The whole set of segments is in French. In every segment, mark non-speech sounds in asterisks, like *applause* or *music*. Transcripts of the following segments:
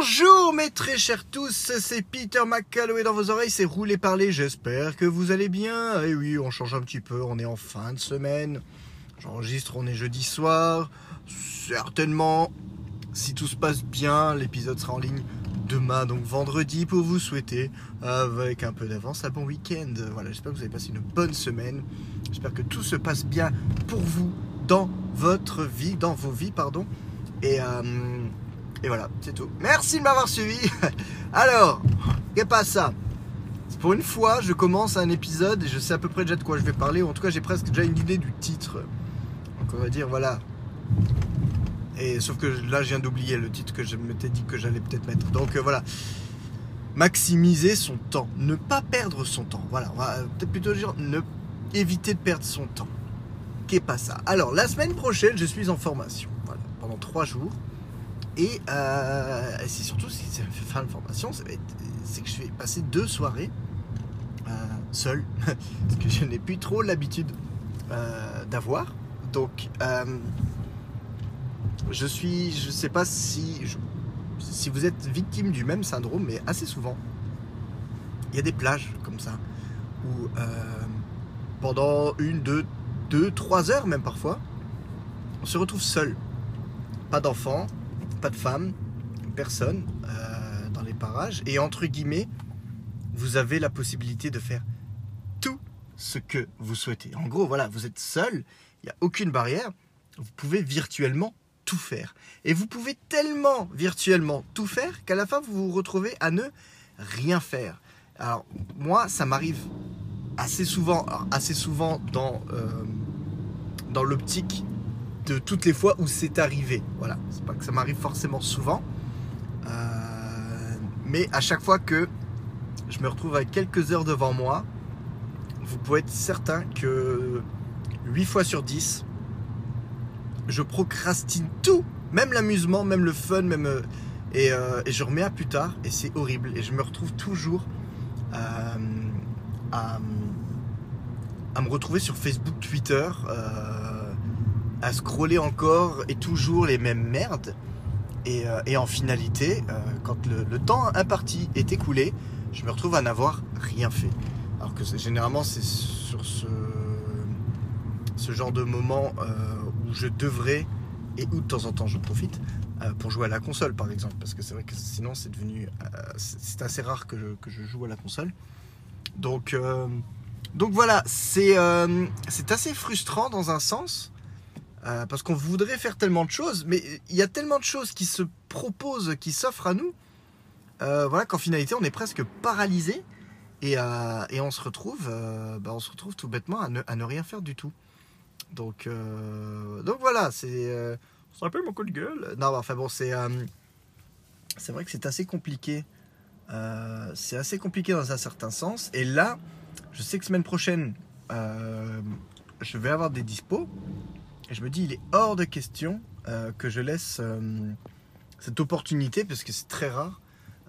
Bonjour mes très chers tous, c'est Peter McCalloway dans vos oreilles, c'est Roulé Parler, j'espère que vous allez bien. Et oui, on change un petit peu, on est en fin de semaine. J'enregistre, on est jeudi soir. Certainement, si tout se passe bien, l'épisode sera en ligne demain, donc vendredi, pour vous souhaiter, avec un peu d'avance, un bon week-end. Voilà, j'espère que vous avez passé une bonne semaine. J'espère que tout se passe bien pour vous dans votre vie, dans vos vies, pardon. Et, euh, et voilà, c'est tout. Merci de m'avoir suivi. *laughs* Alors, qu'est-ce pas ça? Pour une fois, je commence un épisode et je sais à peu près déjà de quoi je vais parler, ou en tout cas j'ai presque déjà une idée du titre. Donc on va dire, voilà. Et sauf que là, je viens d'oublier le titre que je m'étais dit que j'allais peut-être mettre. Donc euh, voilà. Maximiser son temps. Ne pas perdre son temps. Voilà, on va peut-être plutôt dire ne éviter de perdre son temps. Qu'est pas ça? Alors, la semaine prochaine, je suis en formation. Voilà, pendant trois jours. Et euh, c'est surtout si c'est fin de formation, c'est que je vais passer deux soirées euh, seul, *laughs* parce que je n'ai plus trop l'habitude euh, d'avoir. Donc, je suis, je sais pas si, si vous êtes victime du même syndrome, mais assez souvent, il y a des plages comme ça où pendant une, deux, deux, trois heures même parfois, on se retrouve seul, pas d'enfants pas de femmes, personne euh, dans les parages. Et entre guillemets, vous avez la possibilité de faire tout ce que vous souhaitez. En gros, voilà, vous êtes seul, il n'y a aucune barrière, vous pouvez virtuellement tout faire. Et vous pouvez tellement virtuellement tout faire qu'à la fin, vous vous retrouvez à ne rien faire. Alors, moi, ça m'arrive assez souvent, assez souvent dans, euh, dans l'optique de toutes les fois où c'est arrivé. Voilà, c'est pas que ça m'arrive forcément souvent, euh, mais à chaque fois que je me retrouve avec quelques heures devant moi, vous pouvez être certain que 8 fois sur 10, je procrastine tout, même l'amusement, même le fun, même euh, euh, et, je remets à plus tard et c'est horrible. Et je me retrouve toujours à, à, me retrouver sur Facebook, Twitter à scroller encore et toujours les mêmes merdes. Et, euh, en finalité, euh, quand le, temps imparti est écoulé, je me retrouve à n'avoir rien fait. Alors que généralement, c'est sur ce, ce genre de moment euh, où je devrais, et où de temps en temps je profite, pour jouer à la console par exemple. Parce que c'est vrai que sinon, c'est devenu. c'est assez rare que je, que je, joue à la console. Donc, donc voilà, c'est assez frustrant dans un sens euh, parce qu'on voudrait faire tellement de choses, mais il y a tellement de choses qui se proposent, qui s'offrent à nous, euh, voilà, qu'en finalité, on est presque paralysé et, euh, on se retrouve, bah, on se retrouve tout bêtement à ne, rien faire du tout. Donc, voilà, c'est un peu mon coup de gueule. Non, enfin bon, c'est c'est vrai que c'est assez compliqué. c'est assez compliqué dans un certain sens. Et là, je sais que semaine prochaine, je vais avoir des dispos. Et je me dis, il est hors de question euh, que je laisse euh, cette opportunité, parce que c'est très rare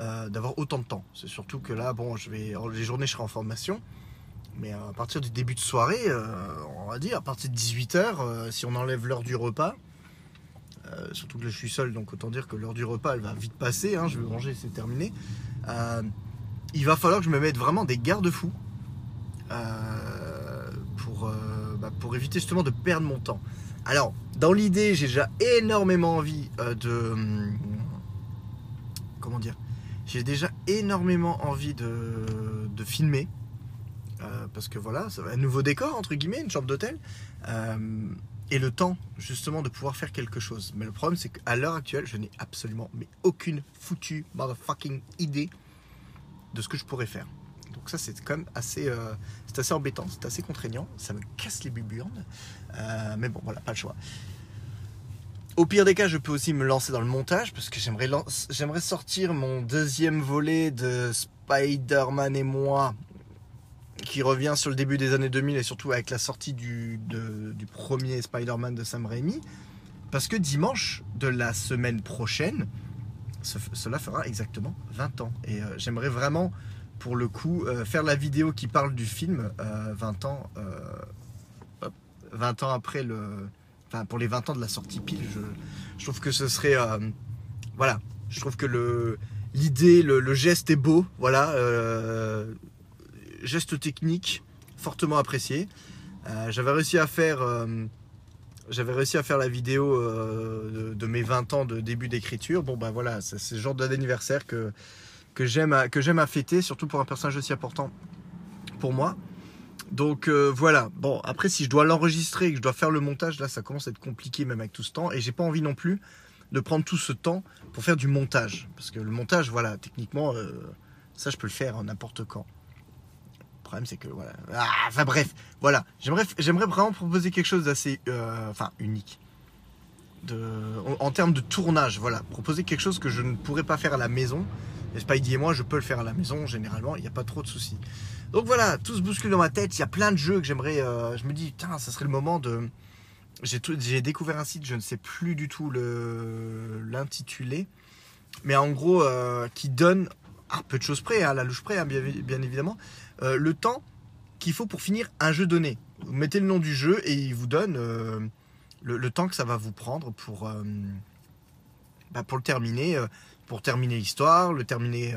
euh, d'avoir autant de temps. C'est surtout que là, bon, je vais, les journées, je serai en formation. Mais à partir du début de soirée, on va dire, à partir de 18h, si on enlève l'heure du repas, surtout que je suis seul, donc autant dire que l'heure du repas, elle va vite passer. Hein, je vais manger, c'est terminé. il va falloir que je me mette vraiment des garde-fous bah, pour éviter justement de perdre mon temps. Alors, dans l'idée, j'ai déjà énormément envie euh, de. Hum, comment dire J'ai déjà énormément envie de, filmer. Euh, parce que voilà, ça un nouveau décor, entre guillemets, une chambre d'hôtel. Euh, et le temps, justement, de pouvoir faire quelque chose. Mais le problème, c'est qu'à l'heure actuelle, je n'ai absolument mais aucune foutue motherfucking idée de ce que je pourrais faire. Donc ça, c'est quand même assez, euh, c'est assez embêtant, c'est assez contraignant. Ça me casse les buburnes. Euh, mais bon, voilà, pas le choix. Au pire des cas, je peux aussi me lancer dans le montage parce que j'aimerais, j'aimerais sortir mon deuxième volet de Spider-Man et moi qui revient sur le début des années 2000 et surtout avec la sortie du, du premier Spider-Man de Sam Raimi. Parce que dimanche de la semaine prochaine, cela fera exactement 20 ans. Et euh, j'aimerais vraiment pour le coup, euh, faire la vidéo qui parle du film 20 euh, ans, 20 euh, ans après le. Enfin, pour les 20 ans de la sortie pile, je, trouve que ce serait. voilà. Je trouve que le l'idée, le, geste est beau. Voilà, euh, geste technique fortement apprécié. Euh, j'avais réussi à faire, euh, j'avais réussi à faire la vidéo de, mes 20 ans de début d'écriture. Bon ben voilà, c'est ce genre d'anniversaire que que j'aime à, fêter, surtout pour un personnage aussi important pour moi. Donc voilà. Bon après si je dois l'enregistrer et que je dois faire le montage, là ça commence à être compliqué même avec tout ce temps et j'ai pas envie non plus de prendre tout ce temps pour faire du montage. Parce que le montage, voilà, techniquement, euh, ça je peux le faire n'importe quand. Le problème c'est que voilà. Ah, enfin bref, voilà. J'aimerais, vraiment proposer quelque chose d'assez, euh, enfin unique. En, termes de tournage, voilà, proposer quelque chose que je ne pourrais pas faire à la maison. Et Spidey et moi, je peux le faire à la maison, généralement, il n'y a pas trop de soucis. Donc voilà, tout se bouscule dans ma tête, il y a plein de jeux que j'aimerais. Euh, je me dis, putain, ça serait le moment de, j'ai découvert un site, je ne sais plus du tout l'intitulé, mais en gros, euh, qui donne, à peu de choses près, à la louche près, hein, bien, évidemment, euh, le temps qu'il faut pour finir un jeu donné. Vous mettez le nom du jeu et il vous donne le, temps que ça va vous prendre pour, bah, pour le terminer, pour terminer l'histoire, le terminer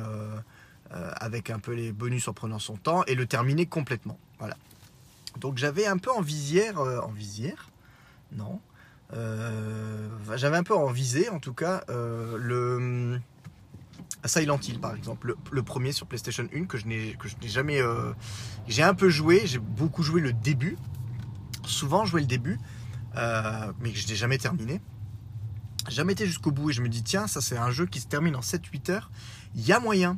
avec un peu les bonus en prenant son temps et le terminer complètement. Voilà. Donc j'avais un peu en visière, en visière, non. Euh, j'avais un peu en visée, en tout cas, euh, le Silent Hill, par exemple, le, premier sur PlayStation 1 que je n'ai jamais. Euh, j'ai un peu joué, j'ai beaucoup joué le début, souvent joué le début, mais que je n'ai jamais terminé. Jamais été jusqu'au bout et je me dis, tiens, ça c'est un jeu qui se termine en 7-8 heures. Il y a moyen,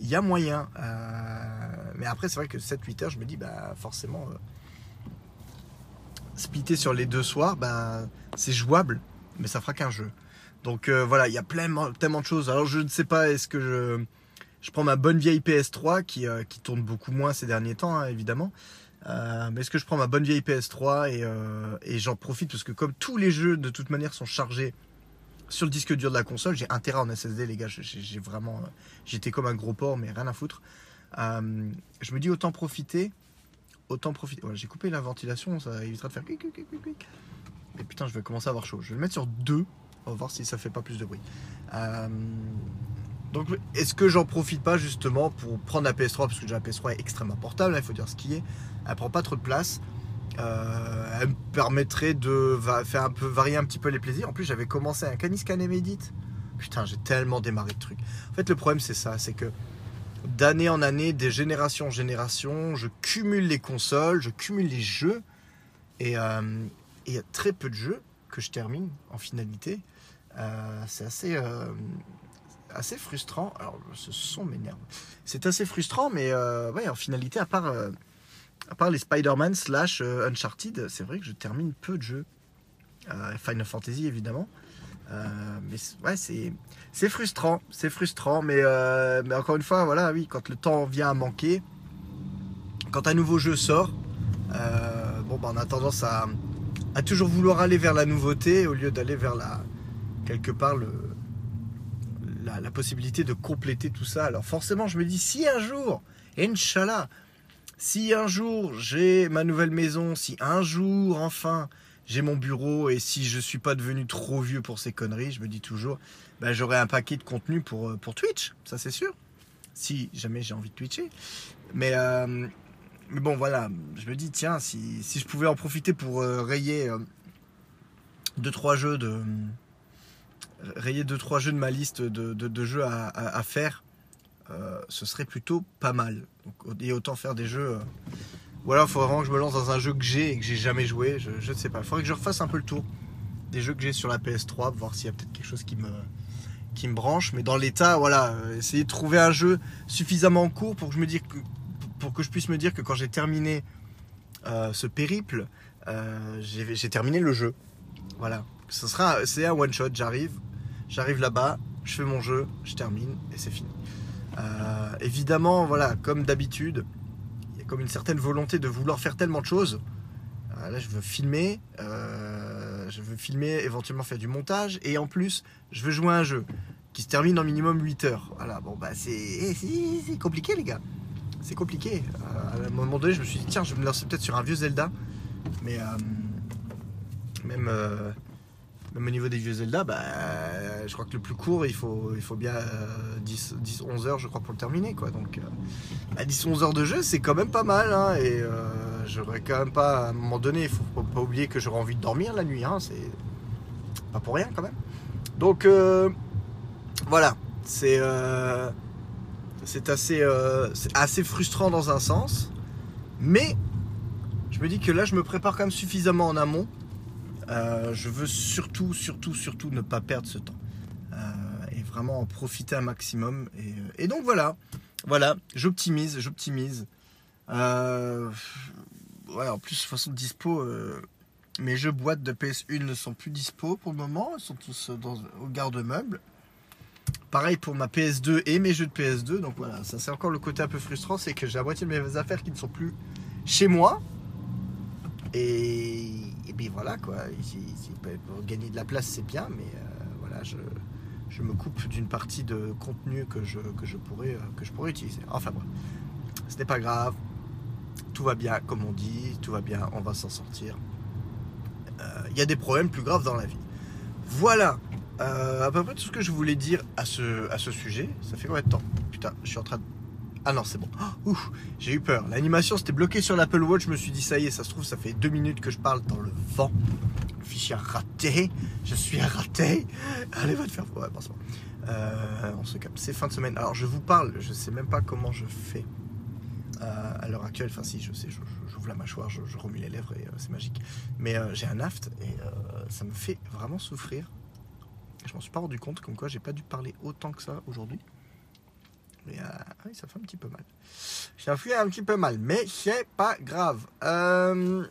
il y a moyen. mais après, c'est vrai que 7-8 heures, je me dis, bah forcément splitter sur les deux soirs, ben, c'est jouable, mais ça fera qu'un jeu. Donc euh, voilà, il y a plein, tellement de choses. Alors je ne sais pas, est-ce que je, je prends ma bonne vieille PS3 qui, euh, qui tourne beaucoup moins ces derniers temps, hein, évidemment. Euh, mais est-ce que je prends ma bonne vieille PS3 et, et j'en profite parce que comme tous les jeux de toute manière sont chargés sur le disque dur de la console, j'ai intérêt en SSD les gars. J'ai vraiment, j'étais comme un gros porc mais rien à foutre. je me dis autant profiter autant profiter. J'ai coupé la ventilation, ça évitera de faire. Mais putain, je vais commencer à avoir chaud. Je vais le mettre sur 2. On va voir si ça fait pas plus de bruit. Euh, donc, est-ce que j'en profite pas justement pour prendre la PS3 Parce que la PS3 est extrêmement portable, hein, il faut dire ce qui est. Elle prend pas trop de place. Euh, elle me permettrait de faire un peu varier un petit peu les plaisirs. En plus, j'avais commencé un Canis Can Edit. Putain, j'ai tellement démarré de trucs. En fait, le problème, c'est ça c'est que d'année en année, des générations en génération, je cumule les consoles, je cumule les jeux, et euh, il y a très peu de jeux que je termine en finalité. Euh, c'est assez, assez frustrant. Alors, ce son m'énerve. C'est assez frustrant, mais ouais, en finalité, à part, à part les Spider-Man slash Uncharted, c'est vrai que je termine peu de jeux. Final Fantasy, évidemment. Euh, mais ouais, c'est frustrant, c'est frustrant, mais, euh, mais encore une fois, voilà, oui, quand le temps vient à manquer, quand un nouveau jeu sort, euh, bon, bah, on a tendance à, à, toujours vouloir aller vers la nouveauté au lieu d'aller vers la quelque part le, la, la, possibilité de compléter tout ça. Alors forcément, je me dis, si un jour, Inch'Allah, si un jour j'ai ma nouvelle maison, si un jour enfin j'ai mon bureau et si je suis pas devenu trop vieux pour ces conneries, je me dis toujours, ben, j'aurai un paquet de contenu pour, euh, pour Twitch, ça c'est sûr. Si jamais j'ai envie de twitcher. Mais, euh, mais bon, voilà, je me dis, tiens, si, si je pouvais en profiter pour euh, rayer 2-3 jeux de. rayer deux trois jeux de ma liste de, de, jeux à, à, faire, ce serait plutôt pas mal. Donc, et autant faire des jeux ou alors il faut vraiment que je me lance dans un jeu que j'ai et que j'ai jamais joué. Je ne sais pas. Il faudrait que je refasse un peu le tour des jeux que j'ai sur la PS3, voir s'il y a peut-être quelque chose qui me, qui me branche. Mais dans l'état, voilà, euh, essayer de trouver un jeu suffisamment court pour que je, me que, pour que je puisse me dire que quand j'ai terminé euh, ce périple, euh, j'ai terminé le jeu. Voilà. Ce sera, c'est un one shot. J'arrive, j'arrive là-bas, je fais mon jeu, je termine et c'est fini. Évidemment, voilà, comme d'habitude, comme une certaine volonté de vouloir faire tellement de choses. Euh, là, je veux filmer, euh, je veux filmer, éventuellement faire du montage, et en plus, je veux jouer à un jeu qui se termine en minimum 8 heures. Voilà, bon, bah, c'est compliqué, les gars. C'est compliqué. Euh, à un moment donné, je me suis dit, tiens, je vais me lancer peut-être sur un vieux Zelda, mais même Même au niveau des vieux Zelda, bah, je crois que le plus court, il faut, il faut bien 10, 10, 11 heures, je crois, pour le terminer. Quoi. Donc, 10, bah, 11 heures de jeu, c'est quand même pas mal. Hein, et j'aurais quand même pas, à un moment donné, il faut pas oublier que j'aurais envie de dormir la nuit. Hein, c'est pas pour rien quand même. Donc, voilà. C'est c'est assez, assez frustrant dans un sens. Mais je me dis que là, je me prépare quand même suffisamment en amont euh, je veux surtout, surtout, surtout ne pas perdre ce temps. Euh, et vraiment en profiter un maximum. Et, donc voilà, voilà, j'optimise, j'optimise. Euh, ouais, en plus, de façon dispo, mes jeux boîtes de PS1 ne sont plus dispo pour le moment. Ils sont tous dans, au garde-meuble. Pareil pour ma PS2 et mes jeux de PS2. Donc voilà, ça c'est encore le côté un peu frustrant, c'est que j'ai la moitié de mes affaires qui ne sont plus chez moi. Et puis voilà quoi, pour gagner de la place c'est bien, mais euh, voilà, je, me coupe d'une partie de contenu que je, que je, pourrais, euh, que je pourrais utiliser. Enfin bref, ce n'est pas grave, tout va bien comme on dit, tout va bien, on va s'en sortir. Euh, il y a des problèmes plus graves dans la vie. Voilà, à peu près tout ce que je voulais dire à ce, à ce sujet. Ça fait combien de temps? Putain, je suis en train de ah non, c'est bon. Oh, j'ai eu peur. L'animation c'était bloqué sur l'Apple Watch. Je me suis dit, ça y est, ça se trouve, ça fait deux minutes que je parle dans le vent. Le fichier raté. Je suis raté. Allez, va te faire. Ouais, bon, euh, on se capte. C'est fin de semaine. Alors, je vous parle. Je sais même pas comment je fais euh, à l'heure actuelle. Enfin, si, je sais. J'ouvre la mâchoire, je, remue les lèvres et euh, c'est magique. Mais j'ai un aft et ça me fait vraiment souffrir. Je m'en suis pas rendu compte, comme quoi j'ai pas dû parler autant que ça aujourd'hui. Euh, oui, ça fait un petit peu mal. Ça fait un petit peu mal, mais c'est pas grave. Euh,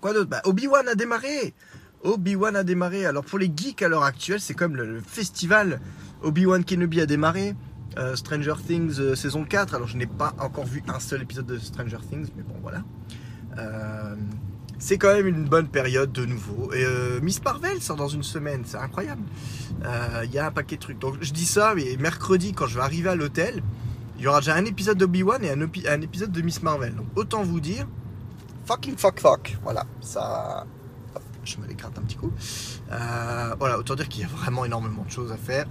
quoi d'autre? Bah, Obi-Wan a démarré Obi-Wan a démarré. Alors pour les geeks à l'heure actuelle, c'est comme le, festival Obi-Wan Kenobi a démarré. Euh, Stranger Things saison 4. Alors je n'ai pas encore vu un seul épisode de Stranger Things, mais bon voilà c'est quand même une bonne période de nouveau. Et euh, Miss Marvel sort dans une semaine, c'est incroyable. Il euh, y a un paquet de trucs. Donc je dis ça, mais mercredi, quand je vais arriver à l'hôtel, il y aura déjà un épisode d'Obi-Wan et un, épisode de Miss Marvel. Donc autant vous dire, fucking fuck fuck. Voilà, ça. je me l'écrate un petit coup. Euh, voilà, autant dire qu'il y a vraiment énormément de choses à faire.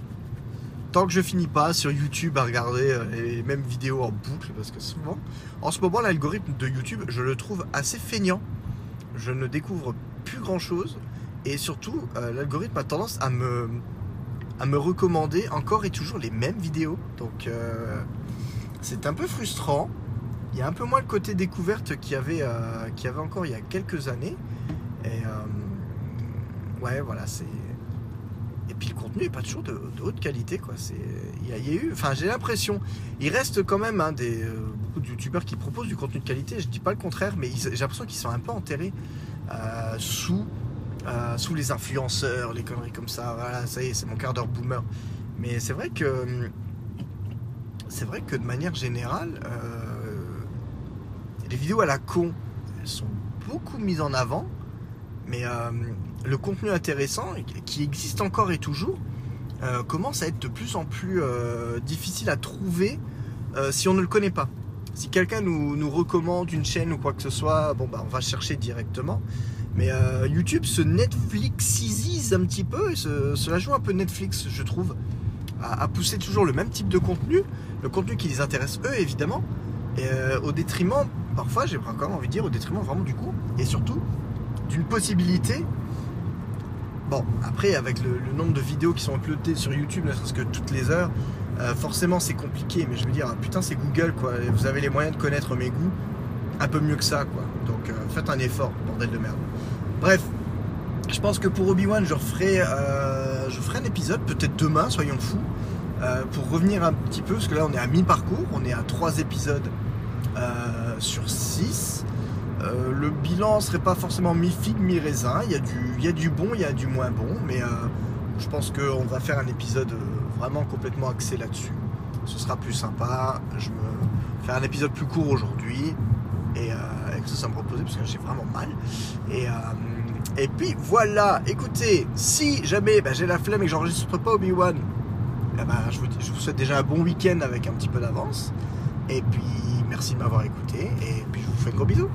Tant que je finis pas sur YouTube à regarder les mêmes vidéos en boucle, parce que souvent, en ce moment, l'algorithme de YouTube, je le trouve assez feignant je ne découvre plus grand chose. Et surtout, euh, l'algorithme a tendance à me, à me recommander encore et toujours les mêmes vidéos. Donc, euh, c'est un peu frustrant. Il y a un peu moins le côté découverte qu'il avait, euh, y avait encore il y a quelques années. Et ouais, voilà, c'est. Et puis le contenu n'est pas toujours de, haute qualité, quoi. Il y, a, eu, enfin, j'ai l'impression, il reste quand même un des de youtubeurs qui proposent du contenu de qualité, je dis pas le contraire, mais j'ai l'impression qu'ils sont un peu enterrés euh, sous, euh, sous les influenceurs, les conneries comme ça. Voilà, ça y est, c'est mon quart d'heure boomer. Mais c'est vrai que c'est vrai que de manière générale, euh, les vidéos à la con, elles sont beaucoup mises en avant, mais le contenu intéressant, qui existe encore et toujours, commence à être de plus en plus difficile à trouver si on ne le connaît pas. Si quelqu'un nous, recommande une chaîne ou quoi que ce soit, bon bah on va chercher directement. Mais euh, YouTube se Netflixise un petit peu, et cela joue un peu Netflix, je trouve, à, pousser toujours le même type de contenu, le contenu qui les intéresse eux évidemment, euh, au détriment, parfois j'ai encore envie de dire, au détriment vraiment du coup, et surtout d'une possibilité. Bon, après avec le, nombre de vidéos qui sont uploadées sur YouTube, ne serait-ce que toutes les heures, euh, forcément c'est compliqué, mais je veux dire, putain c'est Google quoi, vous avez les moyens de connaître mes goûts un peu mieux que ça quoi. Donc euh, faites un effort, bordel de merde. Bref, je pense que pour Obi-Wan je euh, je ferai un épisode, peut-être demain, soyons fous, pour revenir un petit peu, parce que là on est à mi-parcours, on est à 3 épisodes sur 6. Le bilan serait pas forcément mi-figue, mi-raisin, il y, a du, bon, il y a du moins bon, mais je pense qu'on va faire un épisode vraiment complètement axé là-dessus. Ce sera plus sympa. Je me faire un épisode plus court aujourd'hui. Et, euh, ça, me reposer parce que j'ai vraiment mal. Et, euh, et puis voilà, écoutez, si jamais bah, j'ai la flemme et que j'enregistre pas Obi-Wan, eh ben, je, vous, je vous souhaite déjà un bon week-end avec un petit peu d'avance. Et puis merci de m'avoir écouté. Et puis je vous fais un gros bisou.